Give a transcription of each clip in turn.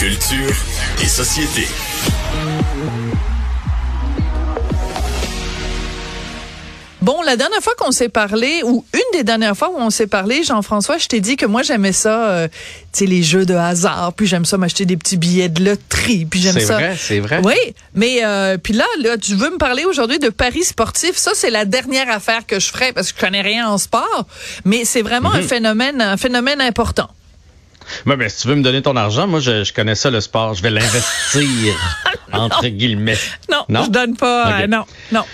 Culture et société. Bon, la dernière fois qu'on s'est parlé, ou une des dernières fois où on s'est parlé, Jean-François, je t'ai dit que moi j'aimais ça, euh, tu sais, les jeux de hasard, puis j'aime ça m'acheter des petits billets de loterie, puis j'aime ça. C'est vrai, c'est vrai. Oui, mais euh, puis là, là, tu veux me parler aujourd'hui de paris sportifs. Ça, c'est la dernière affaire que je ferai parce que je connais rien en sport, mais c'est vraiment un Mhm. phénomène, un phénomène important. Ouais, ben, si tu veux me donner ton argent, moi, je, je connais ça, le sport. Je vais l'investir, entre guillemets. Non, Non? je donne pas. Euh, non, non.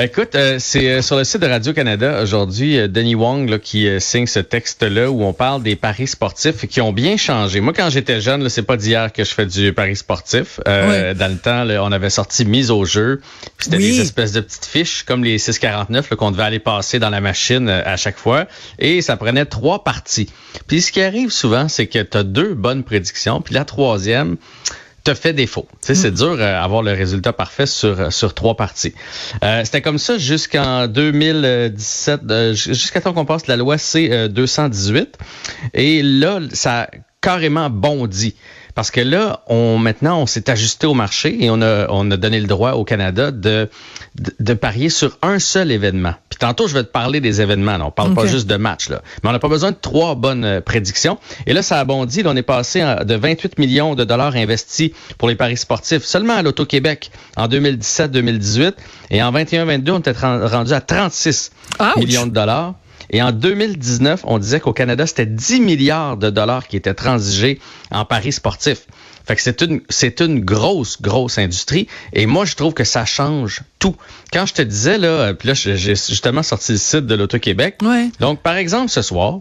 Écoute, euh, c'est euh, sur le site de Radio-Canada aujourd'hui, euh, Denis Wong là, qui euh, signe ce texte-là où on parle des paris sportifs qui ont bien changé. Moi, quand j'étais jeune, là, c'est pas d'hier que je fais du pari sportif. Euh, Dans le temps, là, on avait sorti mise au jeu. Puis C'était Oui. des espèces de petites fiches comme les 649 là, qu'on devait aller passer dans la machine euh, à chaque fois. Et ça prenait trois parties. Puis ce qui arrive souvent, c'est que tu as deux bonnes prédictions. Puis la troisième, te fait défaut. Tu sais, c'est dur euh, avoir le résultat parfait sur euh, sur trois parties. Euh, C'était comme ça jusqu'en 2017, euh, jusqu'à temps qu'on passe la loi C euh, 218. Et là, ça a carrément bondi. Parce que là, on maintenant, on s'est ajusté au marché et on a, on a donné le droit au Canada de, de, de parier sur un seul événement. Puis tantôt, je vais te parler des événements. là. On parle pas juste de matchs. Là. Mais on n'a pas besoin de trois bonnes euh, prédictions. Et là, ça a bondi. Là, on est passé de 28 millions de dollars investis pour les paris sportifs seulement à l'Auto-Québec en 2017-2018. Et en 21-22, on était ren- rendu à 36 Ouch. millions de dollars. Et en 2019, on disait qu'au Canada, c'était 10 milliards de dollars qui étaient transigés en paris sportifs. Fait que c'est une, c'est une grosse, grosse industrie. Et moi, je trouve que ça change tout. Quand je te disais, là, euh, puis là, j'ai justement sorti le site de l'Auto-Québec. Ouais. Donc, par exemple, ce soir,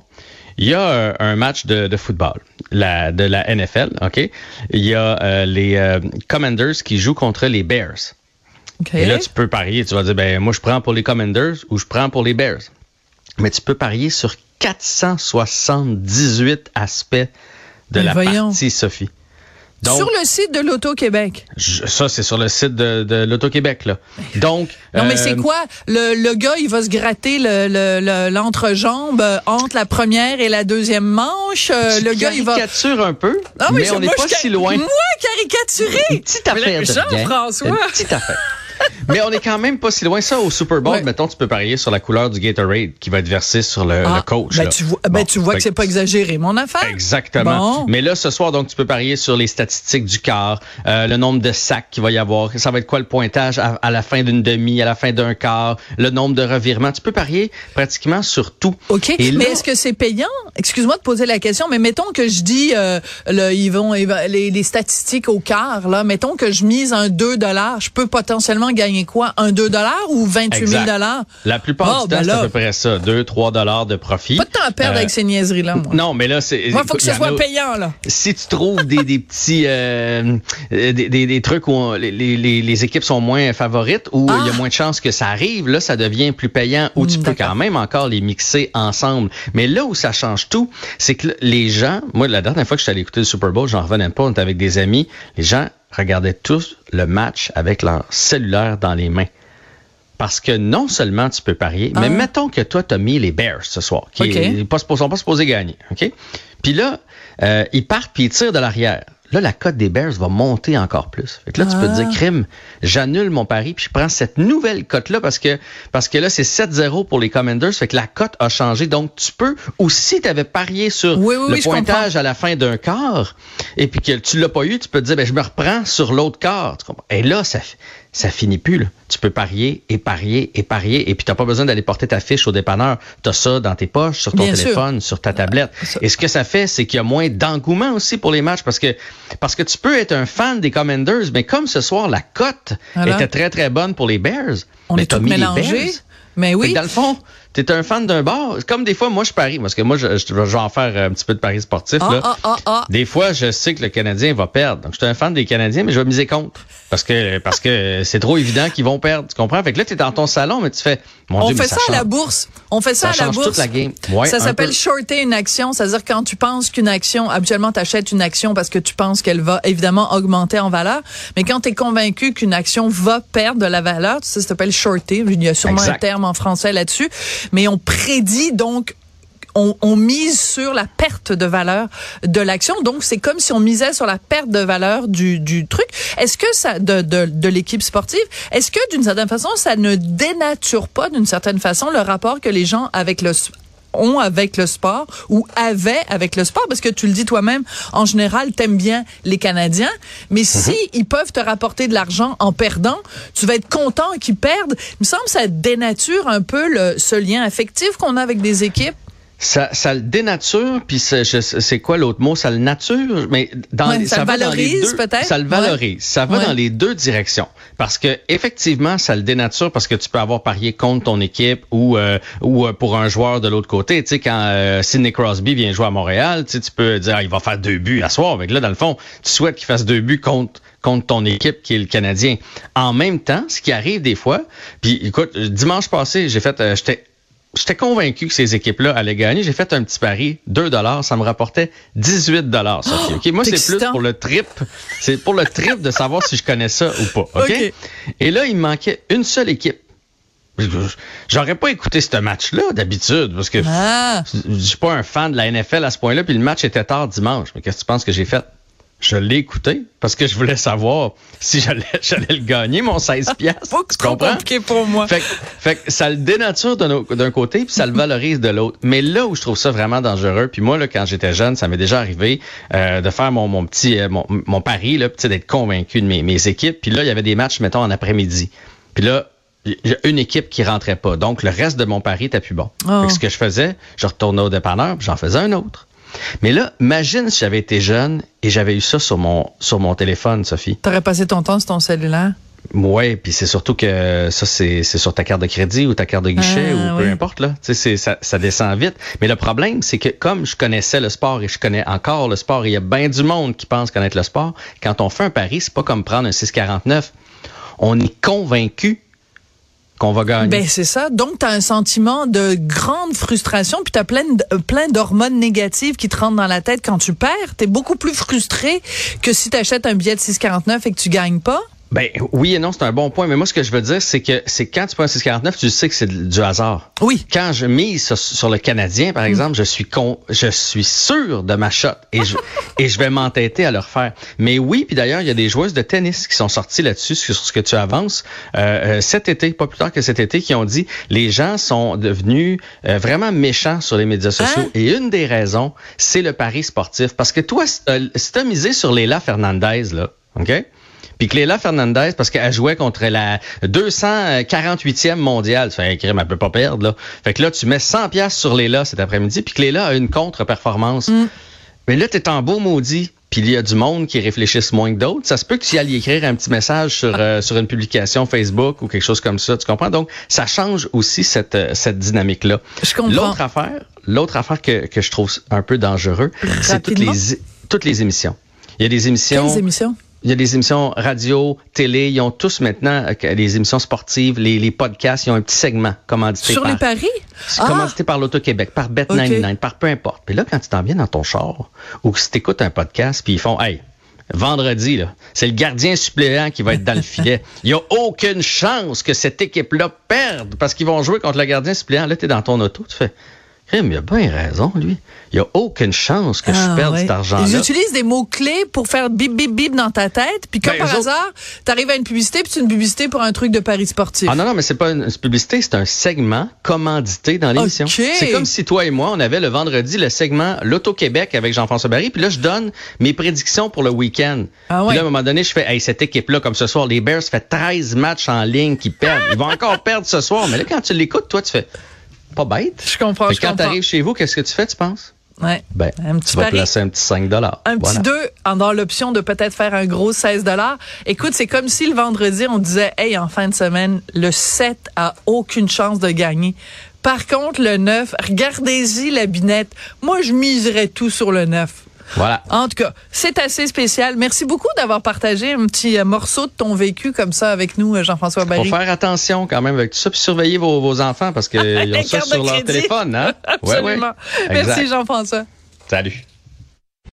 il y a euh, un match de, de football la, de la NFL, OK? Il y a euh, les euh, Commanders qui jouent contre les Bears. OK. Et là, tu peux parier. Tu vas dire, ben, moi, je prends pour les Commanders ou je prends pour les Bears. Mais tu peux parier sur 478 aspects de Mais la voyons. partie, Sophie. Donc, Sur le site de l'Auto-Québec. ça, c'est sur le site de, de l'Auto-Québec, là. Donc. Non, mais euh, c'est quoi? Le, le gars, il va se gratter le- le- le- l'entrejambe euh, entre la première et la deuxième manche. Euh, tu le gars, il va... caricatures un peu, Ah, mais je- on n'est pas je si loin. Moi, caricaturé! Une petite affaire. Jean-François! Petite affaire. Mais on est quand même pas si loin. Ça, au Super Bowl, Ouais. mettons, tu peux parier sur la couleur du Gatorade qui va être versé sur le, Ah, le coach. ben, là. tu vois, ben, Bon, tu vois que c'est pas exagéré, mon affaire. Exactement. Bon. Mais là, ce soir, donc, tu peux parier sur les statistiques du quart, euh, le nombre de sacs qu'il va y avoir. Ça va être quoi le pointage à, à la fin d'une demi, à la fin d'un quart, le nombre de revirements. Tu peux parier pratiquement sur tout. OK. Et mais là- est-ce que c'est payant? Excuse-moi de poser la question, mais mettons que je dis euh, le, ils vont ils vont- les, les statistiques au quart, là. Mettons que je mise un 2 je peux potentiellement gagner quoi? Un 2 ou 28 000 Exact. La plupart Oh, du ben temps, c'est là. à peu près ça. 2-3 dollars de profit. Pas de temps à perdre Euh, avec ces niaiseries-là, moi. Non, mais là, c'est. Moi, il faut que ce soit payant, là. si tu trouves des, des petits euh, des, des, des trucs où on- les, les, les équipes sont moins favorites ou Ah. il y a moins de chances que ça arrive, là, ça devient plus payant ou tu Mm, peux quand même encore les mixer ensemble. Mais là où ça change tout, c'est que les gens, moi, la dernière fois que je suis allé écouter le Super Bowl, j'en revenais pas, on était avec des amis, les gens regardaient tous le match avec leur cellulaire dans les mains. Parce que non seulement tu peux parier, mais Ah. mettons que toi, tu as mis les Bears ce soir, qui supposé- sont pas supposés gagner. OK? Puis là, euh, ils partent puis ils tirent de l'arrière. Là, la cote des Bears va monter encore plus. Fait que là, tu peux te Ah. dire, crime, j'annule mon pari puis je prends cette nouvelle cote-là parce que, parce que là, c'est 7-0 pour les Commanders. Fait que la cote a changé. Donc, tu peux, ou si tu avais parié sur Oui, oui, le oui, pointage à la fin d'un quart et puis que tu l'as pas eu, tu peux te dire, ben, je me reprends sur l'autre quart. Tu comprends? Et là, ça, ça finit plus. Là. Tu peux parier et parier et parier et puis tu n'as pas besoin d'aller porter ta fiche au dépanneur. Tu as ça dans tes poches, sur ton Bien sûr. téléphone, sur ta tablette. ça. Et ce que ça fait, c'est qu'il y a moins d'engouement aussi pour les matchs parce que, parce que tu peux être un fan des Commanders, mais comme ce soir, la cote Voilà. était très, très bonne pour les Bears. On mais est tous mélangés. Mais oui. dans le fond, tu es un fan d'un bar? Comme des fois, moi, je parie. Parce que moi, je, je, je vais en faire un petit peu de paris sportif. Ah, là. ah, ah. Des fois, je sais que le Canadien va perdre. Donc, je suis un fan des Canadiens, mais je vais miser contre. Parce que parce que c'est trop évident qu'ils vont perdre. Tu comprends? Fait que là, tu es dans ton salon, mais tu fais, mon On Dieu, fait mais ça, ça à la bourse. On fait ça, Ça à la bourse. toute la game. Ouais, ça un s'appelle peu. shorter une action, c'est-à-dire quand tu penses qu'une action, habituellement tu achètes une action parce que tu penses qu'elle va évidemment augmenter en valeur, mais quand tu es convaincu qu'une action va perdre de la valeur, ça, ça s'appelle shorter, il y a sûrement un terme en français là-dessus, mais on prédit donc on, mise sur la perte de valeur de l'action. Donc, c'est comme si on misait sur la perte de valeur du, du truc. Est-ce que ça, de, de, de l'équipe sportive, est-ce que d'une certaine façon, ça ne dénature pas d'une certaine façon le rapport que les gens avec le ont avec le sport ou avaient avec le sport parce que tu le dis toi-même en général t'aimes bien les Canadiens mais mhm. si ils peuvent te rapporter de l'argent en perdant tu vas être content qu'ils perdent il me semble que ça dénature un peu le, ce lien affectif qu'on a avec des équipes ça, ça le dénature, puis c'est quoi l'autre mot? Ça le nature, mais dans ça, ça, le valorise peut-être? Ça le valorise. Ça va dans les deux directions, parce que effectivement, ça le dénature parce que tu peux avoir parié contre ton équipe ou euh, ou euh, pour un joueur de l'autre côté. Tu sais, quand euh, Sidney Crosby vient jouer à Montréal, tu, sais, tu peux dire ah, il va faire deux buts à soir. Mais là, dans le fond, tu souhaites qu'il fasse deux buts contre contre ton équipe qui est le Canadien. En même temps, ce qui arrive des fois, puis écoute, dimanche passé, j'ai fait, j'étais j'étais convaincu que ces équipes-là allaient gagner. J'ai fait un petit pari, 2 dollars, ça me rapportait 18 dollars, Sophie. Moi, c'est plus pour le trip. C'est pour le trip de savoir si je connais ça ou pas. Et là, il me manquait une seule équipe. J'aurais pas écouté ce match-là d'habitude parce que ah. je suis pas un fan de la NFL à ce point-là. Puis le match était tard dimanche. Mais qu'est-ce que tu penses que j'ai fait? Je l'ai écouté parce que je voulais savoir si j'allais j'allais le gagner mon 16 pièces. tu comprends? compliqué pour moi. Fait, fait ça le dénature d'un côté puis ça le valorise de l'autre. Mais là où je trouve ça vraiment dangereux, puis moi là quand j'étais jeune, ça m'est déjà arrivé euh, de faire mon, mon petit euh, mon, mon, pari là, d'être convaincu de mes, mes équipes. Puis là il y avait des matchs mettons en après-midi. Puis là a une équipe qui rentrait pas. Donc le reste de mon pari était plus bon. Oh. ce que je faisais, je retournais au dépanneur, j'en faisais un autre. Mais là, imagine si j'avais été jeune et j'avais eu ça sur mon, sur mon téléphone, Sophie. T'aurais passé ton temps sur ton cellulaire? Oui, puis c'est surtout que ça, c'est sur ta carte de crédit ou ta carte de guichet ah, ou peu importe. Là. Tu sais, ça, ça descend vite. Mais le problème, c'est que comme je connaissais le sport et je connais encore le sport, il y a bien du monde qui pense connaître le sport, quand on fait un pari, c'est pas comme prendre un 649. On est convaincu Ben c'est ça. Donc tu un sentiment de grande frustration puis tu as plein euh, plein d'hormones négatives qui te rentrent dans la tête quand tu perds, tu es beaucoup plus frustré que si tu achètes un billet de 6,49 et que tu gagnes pas. Ben oui et non, c'est un bon point. Mais moi, ce que je veux dire, c'est que c'est quand tu prends un 649, tu sais que c'est du hasard. Oui. Quand je mise sur, le Canadien, par mm. exemple, je suis con, je suis sûr de ma shot et je et je vais m'entêter à le refaire. Mais oui, puis d'ailleurs, il y a des joueuses de tennis qui sont sorties là-dessus sur ce que tu avances euh, euh, cet été, pas plus tard que cet été, qui ont dit les gens sont devenus euh, vraiment méchants sur les médias sociaux. Hein? Et une des raisons, c'est le pari sportif. Parce que toi, si tu as misé sur Léla Fernandez, là, OK? Puis Cléla Fernandez, parce qu'elle jouait contre la 248e mondiale. Ça fait écrire, elle peut pas perdre, là. Fait que là, tu mets 100 pièces sur Léla cet après-midi, puis Cléla a une contre-performance. Mm. Mais là, t'es en beau maudit. Puis il y a du monde qui réfléchisse moins que d'autres. Ça se peut que tu ailles écrire un petit message sur, euh, sur une publication Facebook ou quelque chose comme ça. Tu comprends? Donc, ça change aussi cette, euh, cette dynamique-là. Je comprends. L'autre affaire, l'autre affaire que, que je trouve un peu dangereux, c'est toutes les, toutes les émissions. Il y a des émissions. Quelles émissions? Il y a des émissions radio, télé, ils ont tous maintenant euh, les émissions sportives, les, les podcasts, ils ont un petit segment commandité Sur par... les paris? Commandité ah! par l'Auto-Québec, par Bet99, par peu importe. Puis là, quand tu t'en viens dans ton char, ou que tu écoutes un podcast, puis ils font, hey, vendredi, là, c'est le gardien suppléant qui va être dans le filet. Il n'y a aucune chance que cette équipe-là perde parce qu'ils vont jouer contre le gardien suppléant. Là, tu es dans ton auto, tu fais, il a bien raison, lui. Il n'y a aucune chance que je ah, perde cet argent-là. Ils utilisent des mots-clés pour faire bip, bip, bip dans ta tête. Puis comme ben, par hasard, tu arrives à une publicité, puis c'est une publicité pour un truc de paris sportif. Ah non, non, mais c'est pas une, publicité, c'est un segment commandité dans l'émission. C'est comme si toi et moi, on avait le vendredi le segment L'Auto-Québec avec Jean-François Barry. Puis là, je donne mes prédictions pour le week-end. Ah puis là, à un moment donné, je fais, hey, cette équipe-là, comme ce soir, les Bears fait 13 matchs en ligne qui perdent. Ils vont encore perdre ce soir. Mais là, quand tu l'écoutes, toi, tu fais pas bête. Je comprends. quand tu arrives chez vous, qu'est-ce que tu fais, tu penses? Ouais. Ben, un petit tu vas placer un petit 5 Un petit 2 en dans l'option de peut-être faire un gros 16 Écoute, c'est comme si le vendredi, on disait, hey, en fin de semaine, le 7 a aucune chance de gagner. Par contre, le 9, regardez-y la binette. Moi, je miserais tout sur le 9. Voilà. En tout cas, c'est assez spécial. Merci beaucoup d'avoir partagé un petit euh, morceau de ton vécu comme ça avec nous, euh, Jean-François Barry. Faut faire attention quand même avec tout ça, puis surveiller vos, vos enfants parce qu'ils ont ça sur leur téléphone. Hein? Absolument. Merci, Jean-François. Salut.